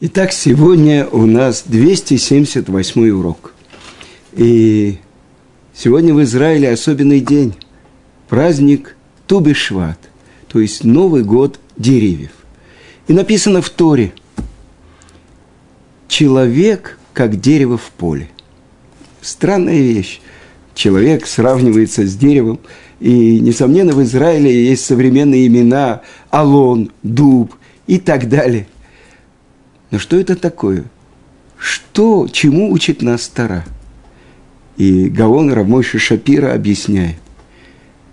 Итак, сегодня у нас 278 урок. И сегодня в Израиле особенный день. Праздник Тубишват, то есть Новый год деревьев. И написано в Торе «Человек, как дерево в поле». Странная вещь. Человек сравнивается с деревом. И, несомненно, в Израиле есть современные имена Алон, Дуб и так далее – но что это такое? Что, чему учит нас Тара? И Гаон Рамойши Шапира объясняет,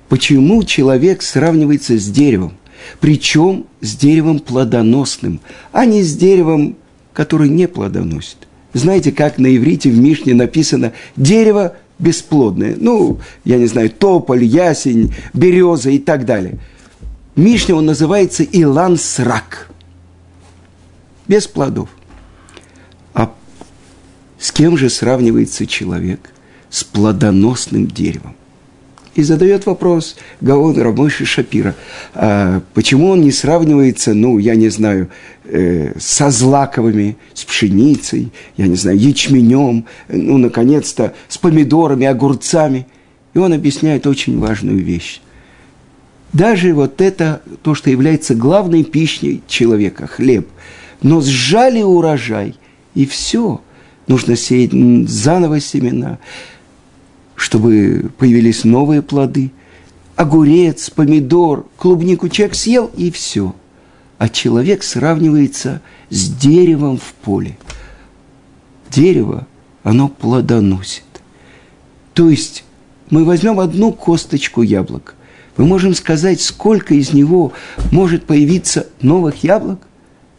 почему человек сравнивается с деревом, причем с деревом плодоносным, а не с деревом, который не плодоносит. Знаете, как на иврите в Мишне написано «дерево бесплодное». Ну, я не знаю, тополь, ясень, береза и так далее. В Мишне он называется Илан Срак – без плодов. А с кем же сравнивается человек? С плодоносным деревом. И задает вопрос Гаон Рамойши Шапира, а почему он не сравнивается, ну, я не знаю, э, со злаковыми, с пшеницей, я не знаю, ячменем, ну, наконец-то, с помидорами, огурцами. И он объясняет очень важную вещь. Даже вот это, то, что является главной пищей человека, хлеб – но сжали урожай, и все. Нужно сеять заново семена, чтобы появились новые плоды. Огурец, помидор, клубнику человек съел, и все. А человек сравнивается с деревом в поле. Дерево, оно плодоносит. То есть мы возьмем одну косточку яблока. Мы можем сказать, сколько из него может появиться новых яблок –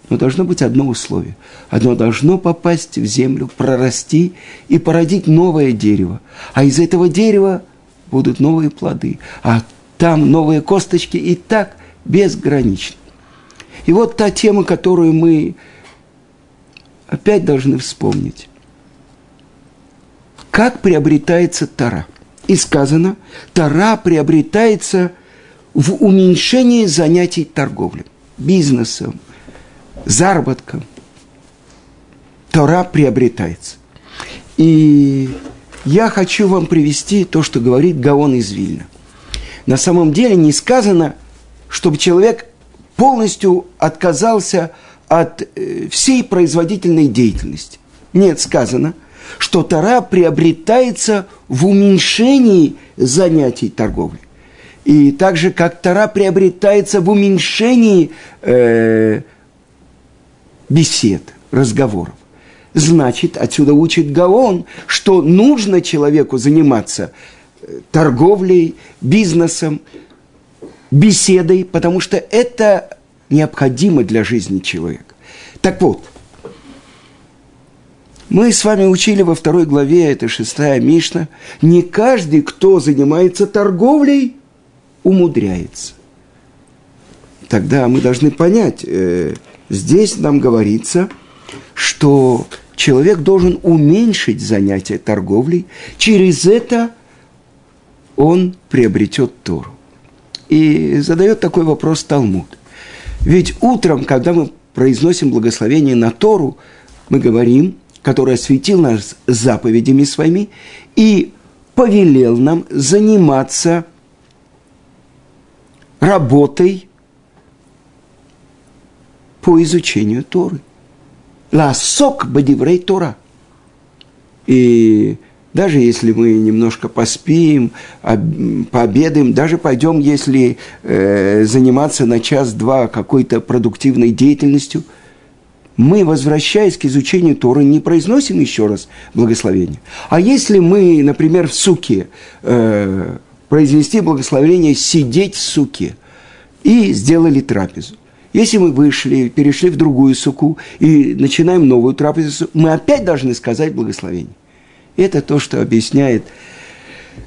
но должно быть одно условие. Оно должно попасть в землю, прорасти и породить новое дерево. А из этого дерева будут новые плоды. А там новые косточки и так безгранично. И вот та тема, которую мы опять должны вспомнить. Как приобретается Тара? И сказано, Тара приобретается в уменьшении занятий торговлей, бизнесом, заработком Тора приобретается. И я хочу вам привести то, что говорит Гаон из Вильна. На самом деле не сказано, чтобы человек полностью отказался от э, всей производительной деятельности. Нет, сказано, что Тора приобретается в уменьшении занятий торговли. И так же, как Тора приобретается в уменьшении э, бесед, разговоров. Значит, отсюда учит Гаон, что нужно человеку заниматься э, торговлей, бизнесом, беседой, потому что это необходимо для жизни человека. Так вот, мы с вами учили во второй главе, это шестая Мишна, не каждый, кто занимается торговлей, умудряется. Тогда мы должны понять, э, Здесь нам говорится, что человек должен уменьшить занятие торговлей, через это он приобретет Тору. И задает такой вопрос Талмуд. Ведь утром, когда мы произносим благословение на Тору, мы говорим, который осветил нас заповедями своими и повелел нам заниматься работой по изучению Торы. Ласок бадиврей Тора. И даже если мы немножко поспим, пообедаем, даже пойдем, если э, заниматься на час-два какой-то продуктивной деятельностью, мы, возвращаясь к изучению Торы, не произносим еще раз благословение. А если мы, например, в суке, э, произнести благословение «сидеть в суке» и сделали трапезу, если мы вышли, перешли в другую суку и начинаем новую трапезу, мы опять должны сказать благословение. Это то, что объясняет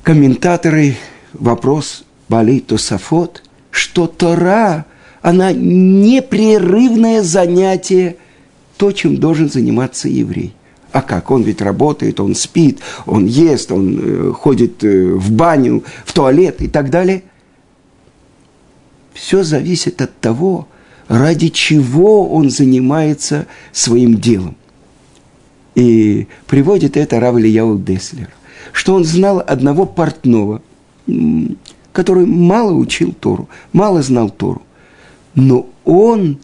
комментаторы вопрос Бали Тосафот, что Тора, она непрерывное занятие, то, чем должен заниматься еврей. А как? Он ведь работает, он спит, он ест, он э, ходит э, в баню, в туалет и так далее. Все зависит от того, ради чего он занимается своим делом. И приводит это Рав Ильяу Деслер, что он знал одного портного, который мало учил Тору, мало знал Тору. Но он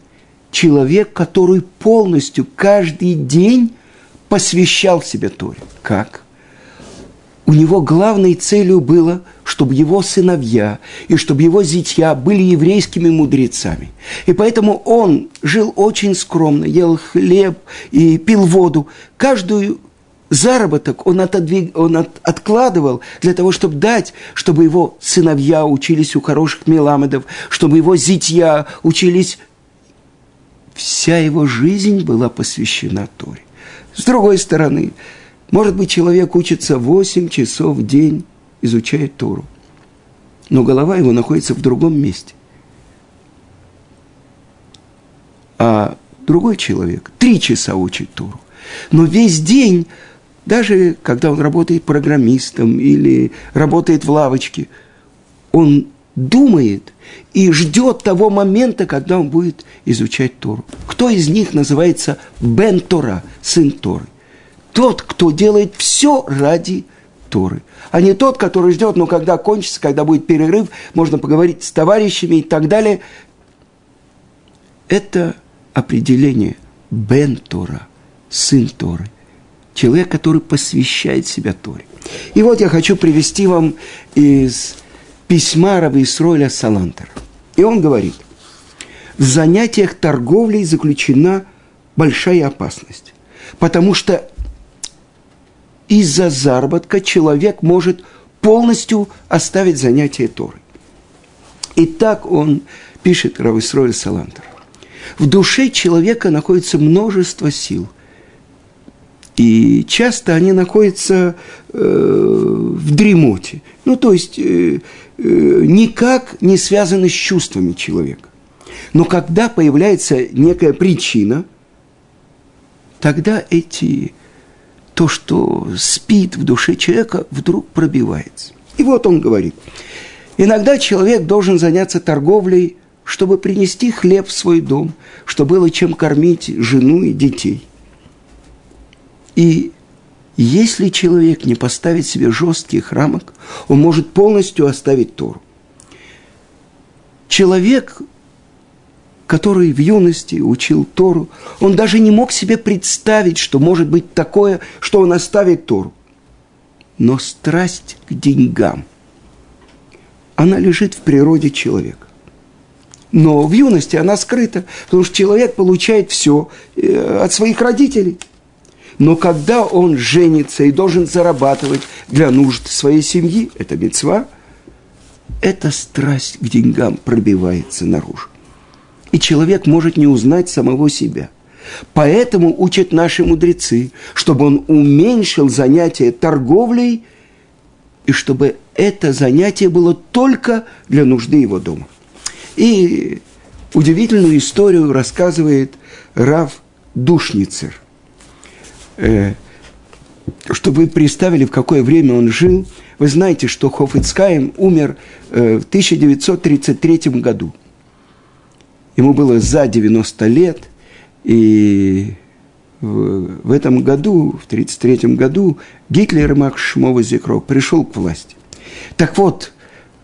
человек, который полностью каждый день посвящал себе Торе. Как? У него главной целью было, чтобы его сыновья и чтобы его зятья были еврейскими мудрецами. И поэтому он жил очень скромно, ел хлеб и пил воду. Каждую заработок он, отодвиг, он от, откладывал для того, чтобы дать, чтобы его сыновья учились у хороших меламедов, чтобы его зятья учились. Вся его жизнь была посвящена Торе. С другой стороны, может быть, человек учится 8 часов в день, изучает Тору, но голова его находится в другом месте. А другой человек три часа учит Тору, но весь день даже когда он работает программистом или работает в лавочке, он думает и ждет того момента, когда он будет изучать Тору. Кто из них называется Бен Тора, сын Торы? Тот, кто делает все ради Торы, а не тот, который ждет, но когда кончится, когда будет перерыв, можно поговорить с товарищами и так далее. Это определение Бен Тора, сын Торы человек, который посвящает себя Торе. И вот я хочу привести вам из письма Раби Исроиля Салантера. И он говорит, в занятиях торговлей заключена большая опасность, потому что из-за заработка человек может полностью оставить занятие Торы. И так он пишет Рависроль Салантер. В душе человека находится множество сил, и часто они находятся э, в дремоте. Ну, то есть, э, э, никак не связаны с чувствами человека. Но когда появляется некая причина, тогда эти, то, что спит в душе человека, вдруг пробивается. И вот он говорит, иногда человек должен заняться торговлей, чтобы принести хлеб в свой дом, чтобы было чем кормить жену и детей – и если человек не поставит себе жестких рамок, он может полностью оставить Тору. Человек, который в юности учил Тору, он даже не мог себе представить, что может быть такое, что он оставит Тору. Но страсть к деньгам, она лежит в природе человека. Но в юности она скрыта, потому что человек получает все э, от своих родителей – но когда он женится и должен зарабатывать для нужд своей семьи, это мецва, эта страсть к деньгам пробивается наружу. И человек может не узнать самого себя. Поэтому учат наши мудрецы, чтобы он уменьшил занятие торговлей, и чтобы это занятие было только для нужды его дома. И удивительную историю рассказывает Рав Душницер – э, чтобы вы представили, в какое время он жил, вы знаете, что Хофицкаем умер э, в 1933 году. Ему было за 90 лет, и в, в этом году, в 1933 году, Гитлер Мак Шмова Зикро пришел к власти. Так вот,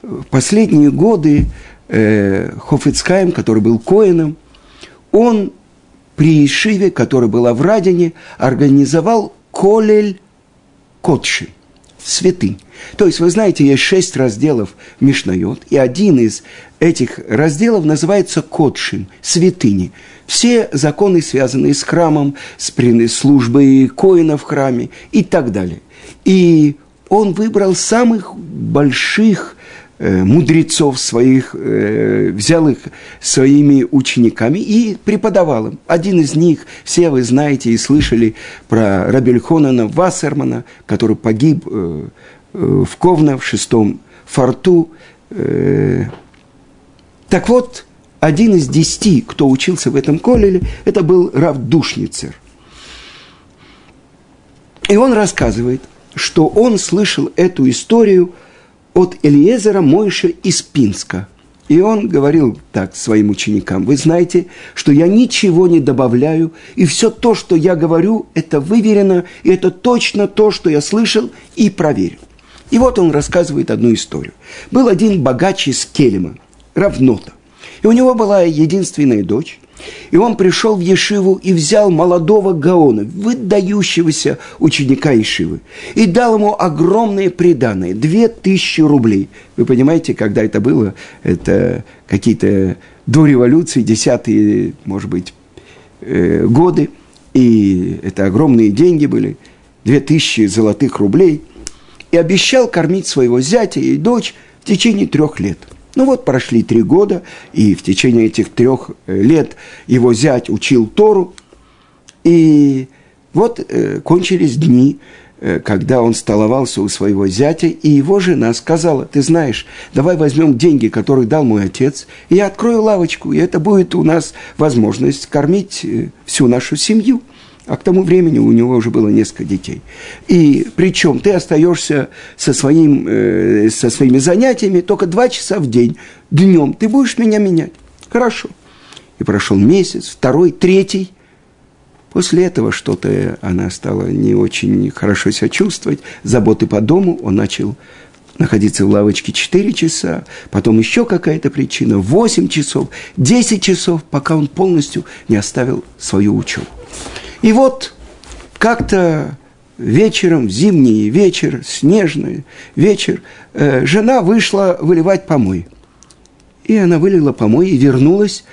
в последние годы э, Хофицкаем, который был коином, он при Ишиве, которая была в Радине, организовал Колель Котши, святынь. То есть, вы знаете, есть шесть разделов Мишнайот, и один из этих разделов называется Котшим, святыни. Все законы, связанные с храмом, с службой коина в храме и так далее. И он выбрал самых больших мудрецов своих, э, взял их своими учениками и преподавал им. Один из них, все вы знаете и слышали про Рабельхонана Вассермана, который погиб э, в Ковна в шестом форту. Так вот, один из десяти, кто учился в этом колеле, это был Рав Душницер. И он рассказывает, что он слышал эту историю – от Элиезера Мойша из Пинска. И он говорил так своим ученикам, вы знаете, что я ничего не добавляю, и все то, что я говорю, это выверено, и это точно то, что я слышал и проверил. И вот он рассказывает одну историю. Был один богач из Келема, Равнота. И у него была единственная дочь, и он пришел в Ешиву и взял молодого Гаона, выдающегося ученика Ешивы, и дал ему огромные приданные, две тысячи рублей. Вы понимаете, когда это было? Это какие-то до революции, десятые, может быть, э, годы, и это огромные деньги были, две тысячи золотых рублей, и обещал кормить своего зятя и дочь в течение трех лет – ну вот прошли три года, и в течение этих трех э, лет его зять учил Тору. И вот э, кончились дни, э, когда он столовался у своего зятя, и его жена сказала, ты знаешь, давай возьмем деньги, которые дал мой отец, и я открою лавочку, и это будет у нас возможность кормить э, всю нашу семью. А к тому времени у него уже было несколько детей. И причем ты остаешься со, своим, э, со своими занятиями только два часа в день. Днем ты будешь меня менять. Хорошо. И прошел месяц, второй, третий. После этого что-то она стала не очень хорошо себя чувствовать. Заботы по дому он начал находиться в лавочке 4 часа, потом еще какая-то причина, 8 часов, 10 часов, пока он полностью не оставил свою учебу. И вот как-то вечером, зимний вечер, снежный вечер, э, жена вышла выливать помой. И она вылила помой и вернулась,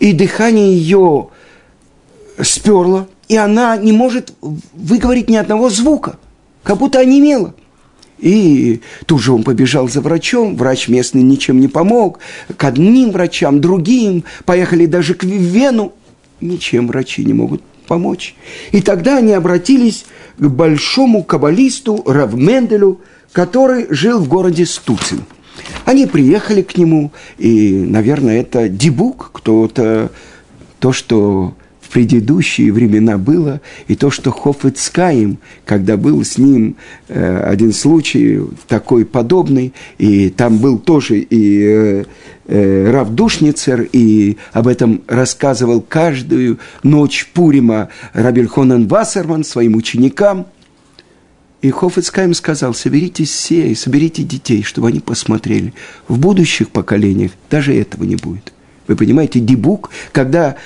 и дыхание ее сперло, и она не может выговорить ни одного звука, как будто онемела. И тут же он побежал за врачом, врач местный ничем не помог, к одним врачам, другим, поехали даже к Вену, ничем врачи не могут помочь. И тогда они обратились к большому каббалисту Равменделю, который жил в городе Стуцин. Они приехали к нему, и, наверное, это дебук, кто-то, то, что предыдущие времена было, и то, что Хофицкаим, когда был с ним э, один случай такой подобный, и там был тоже и э, э, Рав Душницер, и об этом рассказывал каждую ночь Пурима Рабельхонен Вассерман своим ученикам. И Хофицкаим сказал, соберитесь все и соберите детей, чтобы они посмотрели. В будущих поколениях даже этого не будет. Вы понимаете, дебук, когда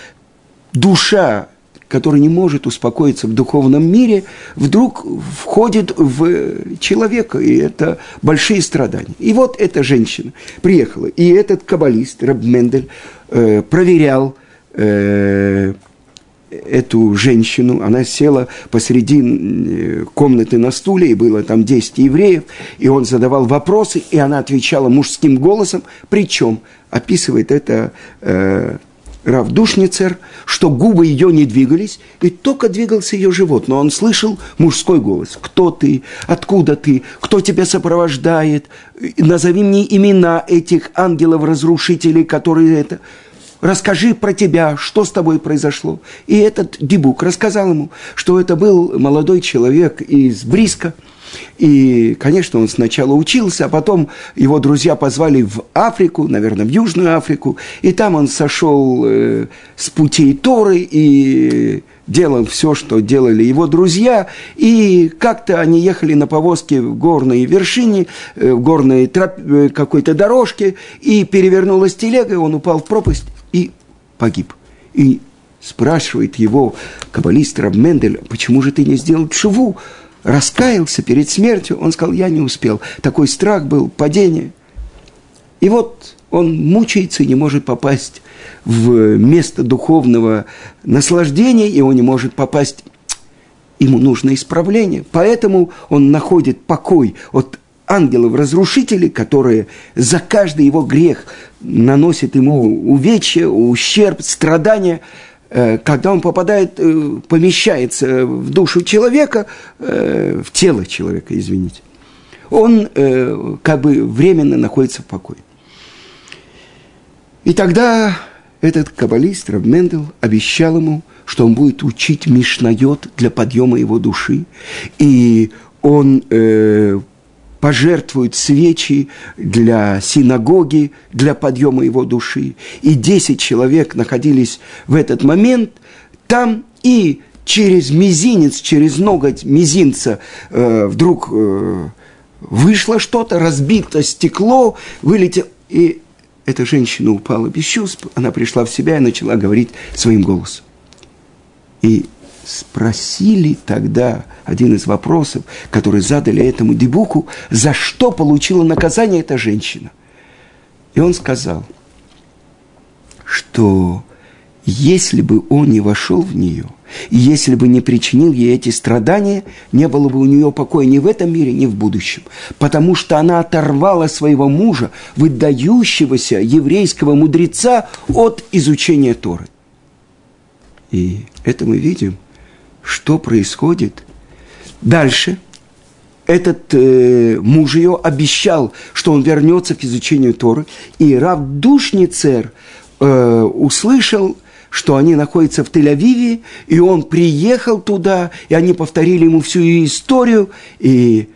душа, которая не может успокоиться в духовном мире, вдруг входит в человека, и это большие страдания. И вот эта женщина приехала, и этот каббалист, Раб Мендель, э, проверял э, эту женщину, она села посреди э, комнаты на стуле, и было там 10 евреев, и он задавал вопросы, и она отвечала мужским голосом, причем описывает это э, Равдушницер, что губы ее не двигались, и только двигался ее живот, но он слышал мужской голос. «Кто ты? Откуда ты? Кто тебя сопровождает? Назови мне имена этих ангелов-разрушителей, которые это...» расскажи про тебя, что с тобой произошло. И этот Дебук рассказал ему, что это был молодой человек из Бриска – и, конечно, он сначала учился, а потом его друзья позвали в Африку, наверное, в Южную Африку, и там он сошел э, с путей Торы и делал все, что делали его друзья, и как-то они ехали на повозке в горной вершине, э, в горной троп, э, какой-то дорожке, и перевернулась телега, и он упал в пропасть и погиб. И спрашивает его каббалист Раб Мендель, почему же ты не сделал чуву? Раскаялся перед смертью, он сказал, я не успел. Такой страх был, падение. И вот он мучается и не может попасть в место духовного наслаждения, и он не может попасть, ему нужно исправление. Поэтому он находит покой от ангелов-разрушителей, которые за каждый его грех наносят ему увечья, ущерб, страдания – когда он попадает, э, помещается в душу человека, э, в тело человека, извините, он как бы временно находится в покое. И тогда этот каббалист Раб Мендел обещал ему, что он будет учить Мишнайот для подъема его души. И он э, пожертвует свечи для синагоги, для подъема его души. И десять человек находились в этот момент там, и через мизинец, через ноготь мизинца э, вдруг э, вышло что-то, разбито стекло, вылетело, и эта женщина упала без чувств, она пришла в себя и начала говорить своим голосом. И спросили тогда один из вопросов, который задали этому дебуку, за что получила наказание эта женщина. И он сказал, что если бы он не вошел в нее, и если бы не причинил ей эти страдания, не было бы у нее покоя ни в этом мире, ни в будущем. Потому что она оторвала своего мужа, выдающегося еврейского мудреца, от изучения Торы. И это мы видим, что происходит. Дальше этот э, муж ее обещал, что он вернется к изучению Торы, и Рав Душницер э, услышал – что они находятся в Тель-Авиве, и он приехал туда, и они повторили ему всю историю, и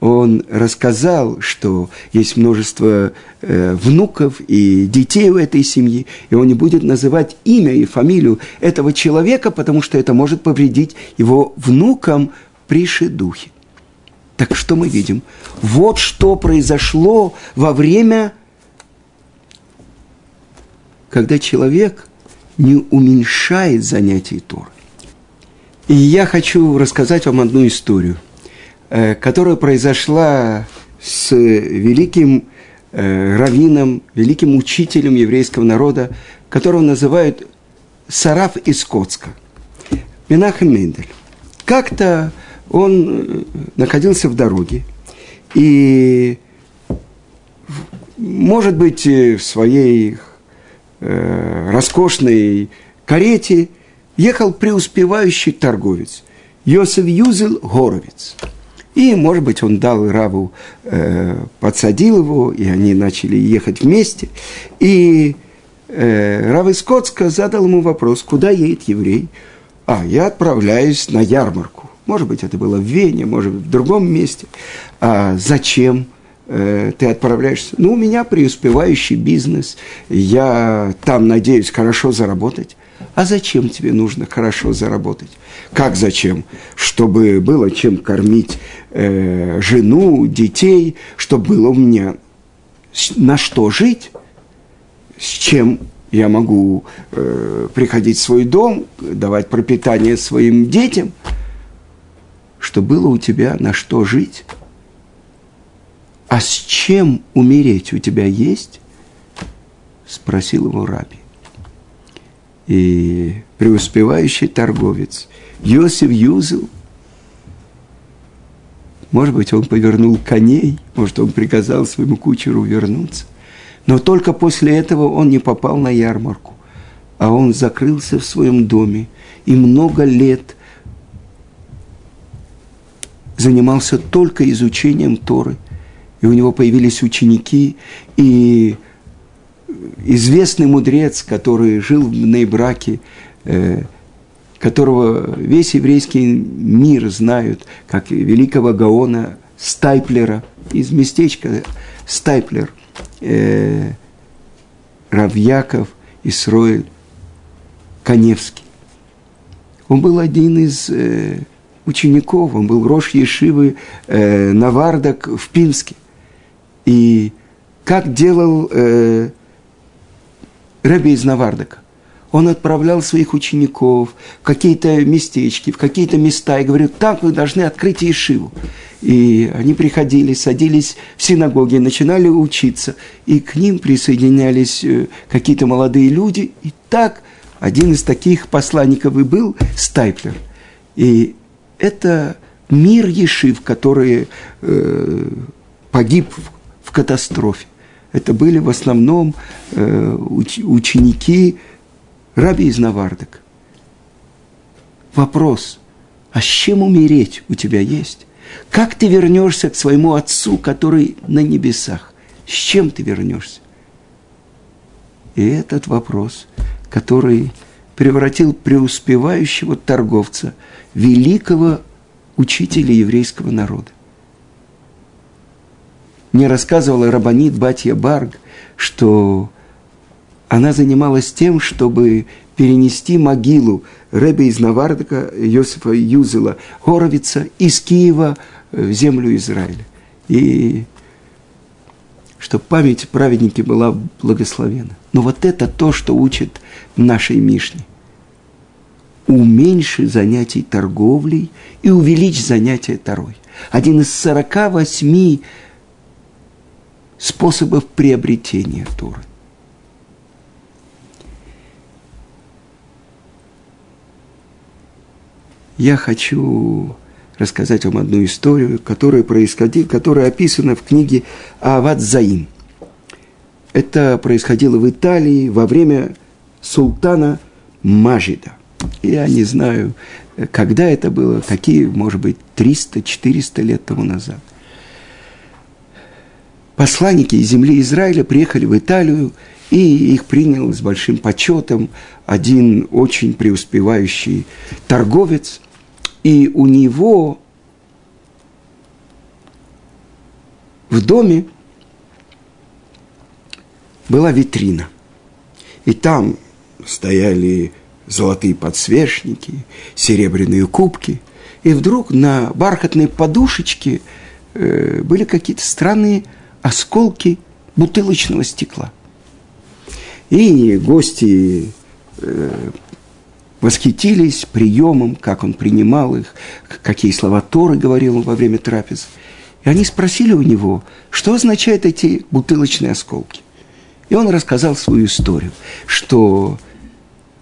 он рассказал, что есть множество э, внуков и детей у этой семьи, и он не будет называть имя и фамилию этого человека, потому что это может повредить его внукам при шедухе. Так что мы видим? Вот что произошло во время, когда человек – не уменьшает занятий Торы. И я хочу рассказать вам одну историю, которая произошла с великим э, раввином, великим учителем еврейского народа, которого называют Сараф из Коцка, Менахем Мендель. Как-то он э, находился в дороге, и, может быть, в своей э, роскошной карете ехал преуспевающий торговец Йосиф Юзел Горовец. И, может быть, он дал Раву, э, подсадил его, и они начали ехать вместе. И э, Рав из задал ему вопрос, куда едет еврей? А, я отправляюсь на ярмарку. Может быть, это было в Вене, может быть, в другом месте. А зачем? Э, ты отправляешься. Ну, у меня преуспевающий бизнес, я там надеюсь хорошо заработать. А зачем тебе нужно хорошо заработать? Как зачем? Чтобы было чем кормить э, жену, детей, чтобы было у меня на что жить, с чем я могу э, приходить в свой дом, давать пропитание своим детям, чтобы было у тебя на что жить а с чем умереть у тебя есть? Спросил его раби. И преуспевающий торговец Йосиф Юзел, может быть, он повернул коней, может, он приказал своему кучеру вернуться. Но только после этого он не попал на ярмарку, а он закрылся в своем доме и много лет занимался только изучением Торы – и у него появились ученики, и известный мудрец, который жил в Нейбраке, э, которого весь еврейский мир знают, как великого Гаона Стайплера, из местечка Стайплер, э, Равьяков Исроэль Коневский. Он был один из э, учеников, он был Рош Ешивы э, Навардак в Пинске. И как делал э, Рэби из Навардака? Он отправлял своих учеников в какие-то местечки, в какие-то места и говорил, так вы должны открыть Ешиву. И они приходили, садились в синагоге, начинали учиться, и к ним присоединялись э, какие-то молодые люди. И так один из таких посланников и был Стайплер. И это мир Ешив, который э, погиб в катастрофе. Это были в основном э, уч, ученики раби из Навардок. Вопрос, а с чем умереть у тебя есть? Как ты вернешься к своему отцу, который на небесах? С чем ты вернешься? И этот вопрос, который превратил преуспевающего торговца, великого учителя еврейского народа. Мне рассказывала Рабанит Батья Барг, что она занималась тем, чтобы перенести могилу Рэбе из Навардака, Йосифа Юзела Горовица из Киева в землю Израиля. И чтобы память праведники была благословена. Но вот это то, что учит нашей Мишне. Уменьши занятий торговлей и увеличь занятия Тарой. Один из 48 способов приобретения Торы. Я хочу рассказать вам одну историю, которая происходила, которая описана в книге Ават Заим. Это происходило в Италии во время султана Мажида. Я не знаю, когда это было, какие, может быть, 300-400 лет тому назад. Посланники земли Израиля приехали в Италию, и их принял с большим почетом один очень преуспевающий торговец – и у него в доме была витрина. И там стояли золотые подсвечники, серебряные кубки. И вдруг на бархатной подушечке э, были какие-то странные осколки бутылочного стекла. И гости э, восхитились приемом, как он принимал их, какие слова Торы говорил он во время трапез. И они спросили у него, что означают эти бутылочные осколки. И он рассказал свою историю, что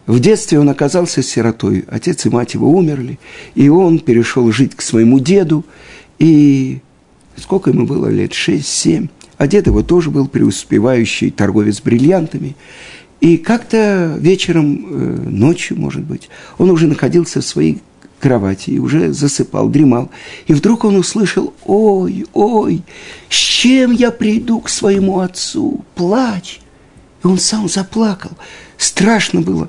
в детстве он оказался сиротой, отец и мать его умерли, и он перешел жить к своему деду, и сколько ему было лет, шесть-семь, а дед его тоже был преуспевающий торговец бриллиантами, и как-то вечером, э, ночью, может быть, он уже находился в своей кровати и уже засыпал, дремал. И вдруг он услышал, ой, ой, с чем я приду к своему отцу? Плач. И он сам заплакал. Страшно было.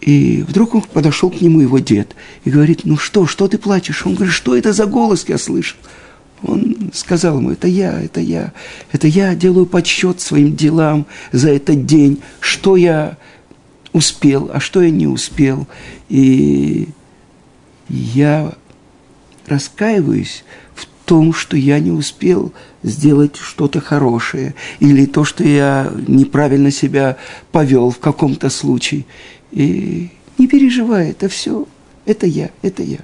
И вдруг он подошел к нему его дед и говорит, ну что, что ты плачешь? Он говорит, что это за голос я слышал? Он сказал ему, это я, это я, это я делаю подсчет своим делам за этот день, что я успел, а что я не успел. И я раскаиваюсь в том, что я не успел сделать что-то хорошее, или то, что я неправильно себя повел в каком-то случае. И не переживай, это все, это я, это я.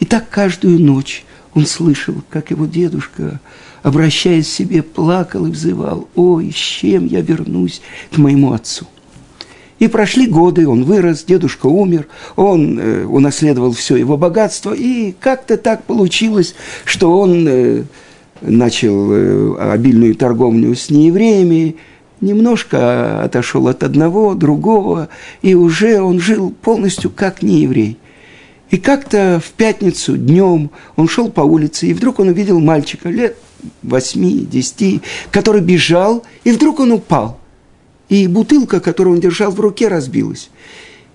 И так каждую ночь он слышал, как его дедушка, обращаясь к себе, плакал и взывал, «Ой, с чем я вернусь к моему отцу?» И прошли годы, он вырос, дедушка умер, он э, унаследовал все его богатство, и как-то так получилось, что он э, начал э, обильную торговлю с неевреями, немножко отошел от одного, другого, и уже он жил полностью как нееврей. И как-то в пятницу днем он шел по улице, и вдруг он увидел мальчика лет восьми, десяти, который бежал, и вдруг он упал. И бутылка, которую он держал в руке, разбилась.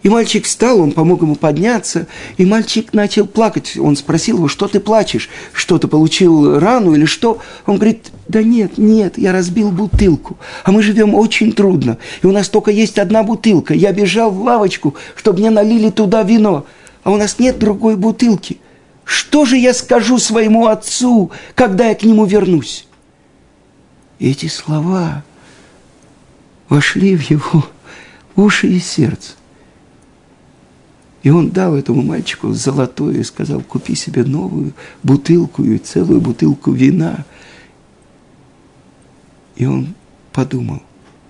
И мальчик встал, он помог ему подняться, и мальчик начал плакать. Он спросил его, что ты плачешь, что ты получил рану или что? Он говорит, да нет, нет, я разбил бутылку, а мы живем очень трудно, и у нас только есть одна бутылка. Я бежал в лавочку, чтобы мне налили туда вино а у нас нет другой бутылки. Что же я скажу своему отцу, когда я к нему вернусь? Эти слова вошли в его уши и сердце. И он дал этому мальчику золотое и сказал, купи себе новую бутылку и целую бутылку вина. И он подумал,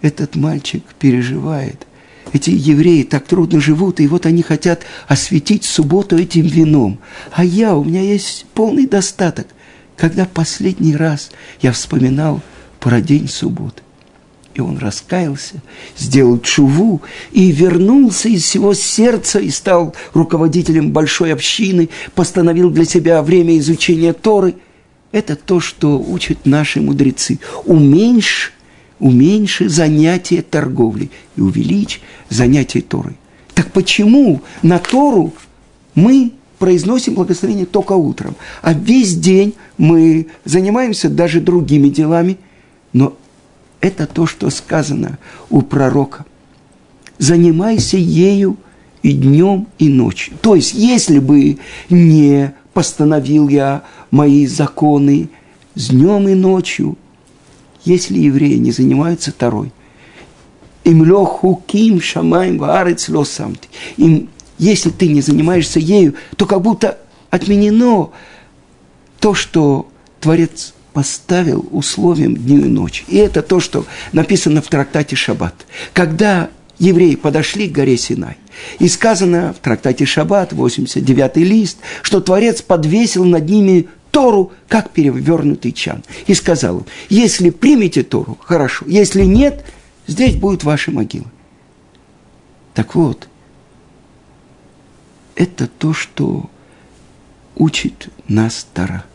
этот мальчик переживает эти евреи так трудно живут, и вот они хотят осветить субботу этим вином. А я, у меня есть полный достаток. Когда последний раз я вспоминал про день субботы. И он раскаялся, сделал чуву и вернулся из всего сердца и стал руководителем большой общины, постановил для себя время изучения Торы. Это то, что учат наши мудрецы. Уменьшь уменьши занятие торговли и увеличь занятие Торой. Так почему на Тору мы произносим благословение только утром, а весь день мы занимаемся даже другими делами, Но это то, что сказано у пророка. Занимайся ею и днем, и ночью. То есть, если бы не постановил я мои законы с днем и ночью, если евреи не занимаются Торой, им лохуким шамаем ваарец лосамти. Им, если ты не занимаешься ею, то как будто отменено то, что Творец поставил условием дню и ночи. И это то, что написано в трактате Шаббат. Когда евреи подошли к горе Синай, и сказано в трактате Шаббат, 89 лист, что Творец подвесил над ними Тору, как перевернутый чан. И сказал им, если примете Тору, хорошо, если нет, здесь будут ваши могилы. Так вот, это то, что учит нас Тора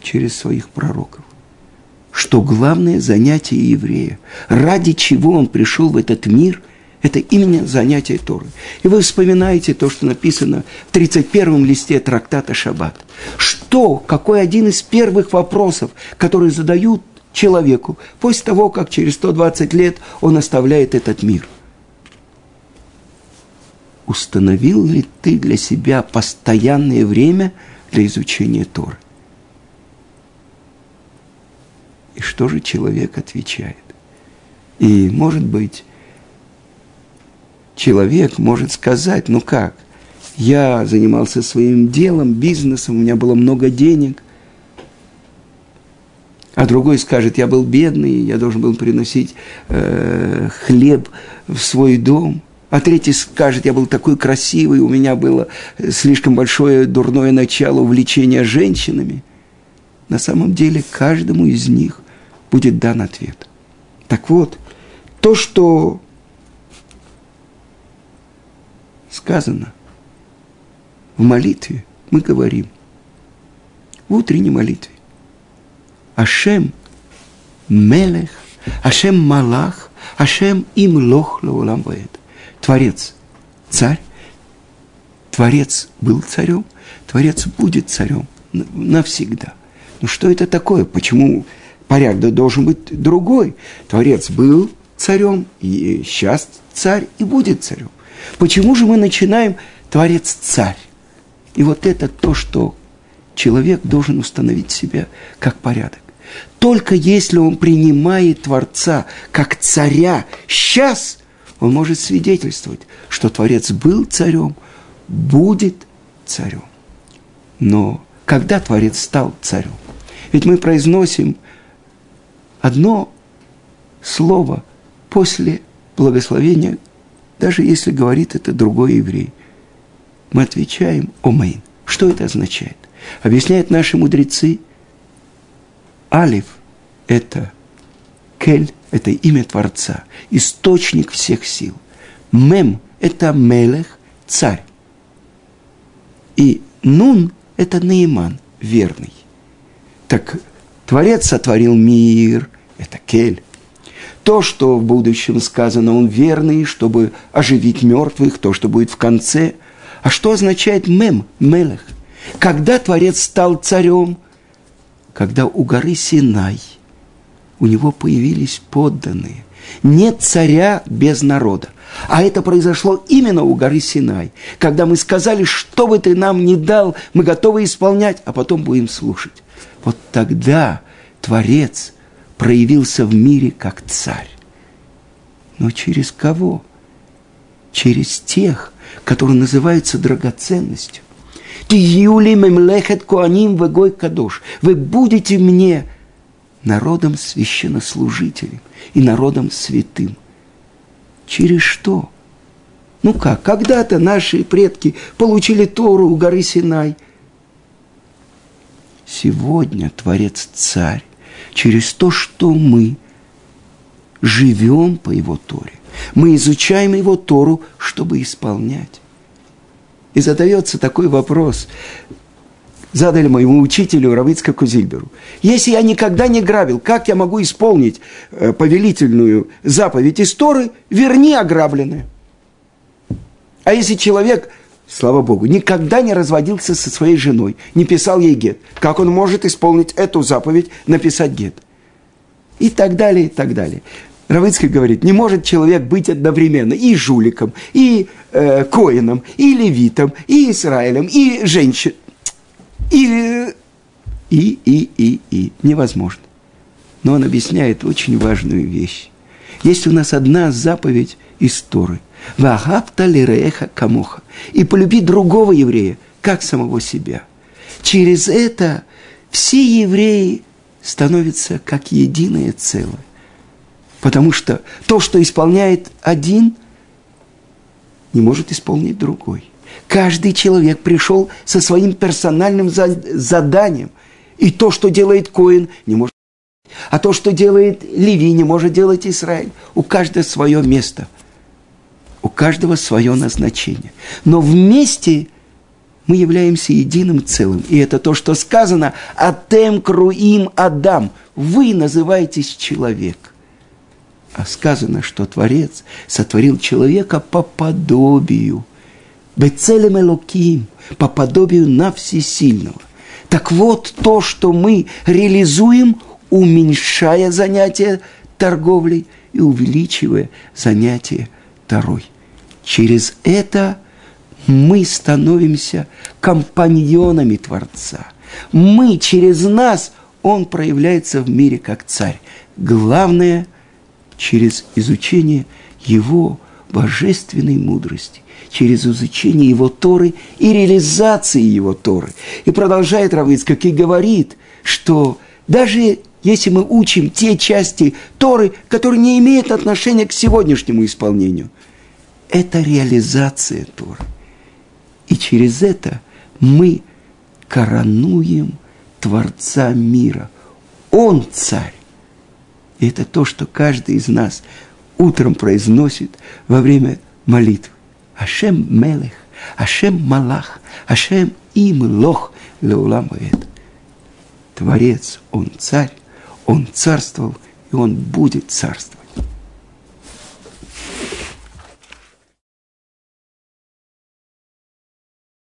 через своих пророков. Что главное занятие еврея, ради чего он пришел в этот мир, это именно занятие Торы. И вы вспоминаете то, что написано в 31-м листе трактата Шаббат. Что, какой один из первых вопросов, которые задают человеку после того, как через 120 лет он оставляет этот мир. Установил ли ты для себя постоянное время для изучения Торы? И что же человек отвечает? И, может быть, человек может сказать, ну как, я занимался своим делом, бизнесом, у меня было много денег, а другой скажет, я был бедный, я должен был приносить э, хлеб в свой дом. А третий скажет, я был такой красивый, у меня было слишком большое дурное начало увлечения женщинами. На самом деле каждому из них будет дан ответ. Так вот, то, что сказано в молитве, мы говорим, в утренней молитве. Ашем Мелех, Ашем Малах, Ашем им лох лаулам Творец, царь, Творец был царем, Творец будет царем навсегда. Ну что это такое? Почему порядок должен быть другой. Творец был царем, и сейчас царь и будет царем. Почему же мы начинаем Творец царь? И вот это то, что человек должен установить себя как порядок. Только если он принимает Творца как царя сейчас, он может свидетельствовать, что Творец был царем, будет царем. Но когда Творец стал царем? Ведь мы произносим одно слово после благословения, даже если говорит это другой еврей. Мы отвечаем «Омейн». Что это означает? Объясняют наши мудрецы. Алиф – это Кель, это имя Творца, источник всех сил. Мем – это Мелех, царь. И Нун – это Наиман, верный. Так Творец сотворил мир, это Кель. То, что в будущем сказано, он верный, чтобы оживить мертвых, то, что будет в конце. А что означает мем, мелех? Когда Творец стал царем? Когда у горы Синай у него появились подданные. Нет царя без народа. А это произошло именно у горы Синай, когда мы сказали, что бы ты нам не дал, мы готовы исполнять, а потом будем слушать. Вот тогда Творец проявился в мире как царь. Но через кого? Через тех, которые называются драгоценностью. Ты юли мемлехет коаним вегой кадош. Вы будете мне народом священнослужителем и народом святым. Через что? Ну как, когда-то наши предки получили Тору у горы Синай. Сегодня Творец Царь через то, что мы живем по Его Торе. Мы изучаем Его Тору, чтобы исполнять. И задается такой вопрос. Задали моему учителю Равицка Кузильберу. Если я никогда не грабил, как я могу исполнить э, повелительную заповедь из Торы? Верни ограбленное. А если человек слава Богу, никогда не разводился со своей женой, не писал ей гет. Как он может исполнить эту заповедь, написать гет? И так далее, и так далее. Равыцкий говорит, не может человек быть одновременно и жуликом, и э, коином, и левитом, и Израилем, и женщиной, и, и, и, и, и. Невозможно. Но он объясняет очень важную вещь. Есть у нас одна заповедь из Торы. Вагапта лиреха камоха. И полюби другого еврея, как самого себя. Через это все евреи становятся как единое целое. Потому что то, что исполняет один, не может исполнить другой. Каждый человек пришел со своим персональным заданием. И то, что делает Коин, не может а то, что делает Леви, не может делать Израиль. У каждого свое место. У каждого свое назначение. Но вместе мы являемся единым целым. И это то, что сказано «Атем круим Адам». Вы называетесь человек. А сказано, что Творец сотворил человека по подобию. Бецелем Элоким, по подобию на всесильного. Так вот, то, что мы реализуем, уменьшая занятие торговлей и увеличивая занятие второй. Через это мы становимся компаньонами Творца. Мы через нас, Он проявляется в мире как царь. Главное, через изучение Его божественной мудрости, через изучение Его Торы и реализации Его Торы. И продолжает Равыцкак и говорит, что даже если мы учим те части Торы, которые не имеют отношения к сегодняшнему исполнению. Это реализация Торы. И через это мы коронуем Творца мира. Он царь. И это то, что каждый из нас утром произносит во время молитвы. Ашем Мелех, Ашем Малах, Ашем Им Лох Леулам Творец, Он царь, он царствовал, и он будет царствовать.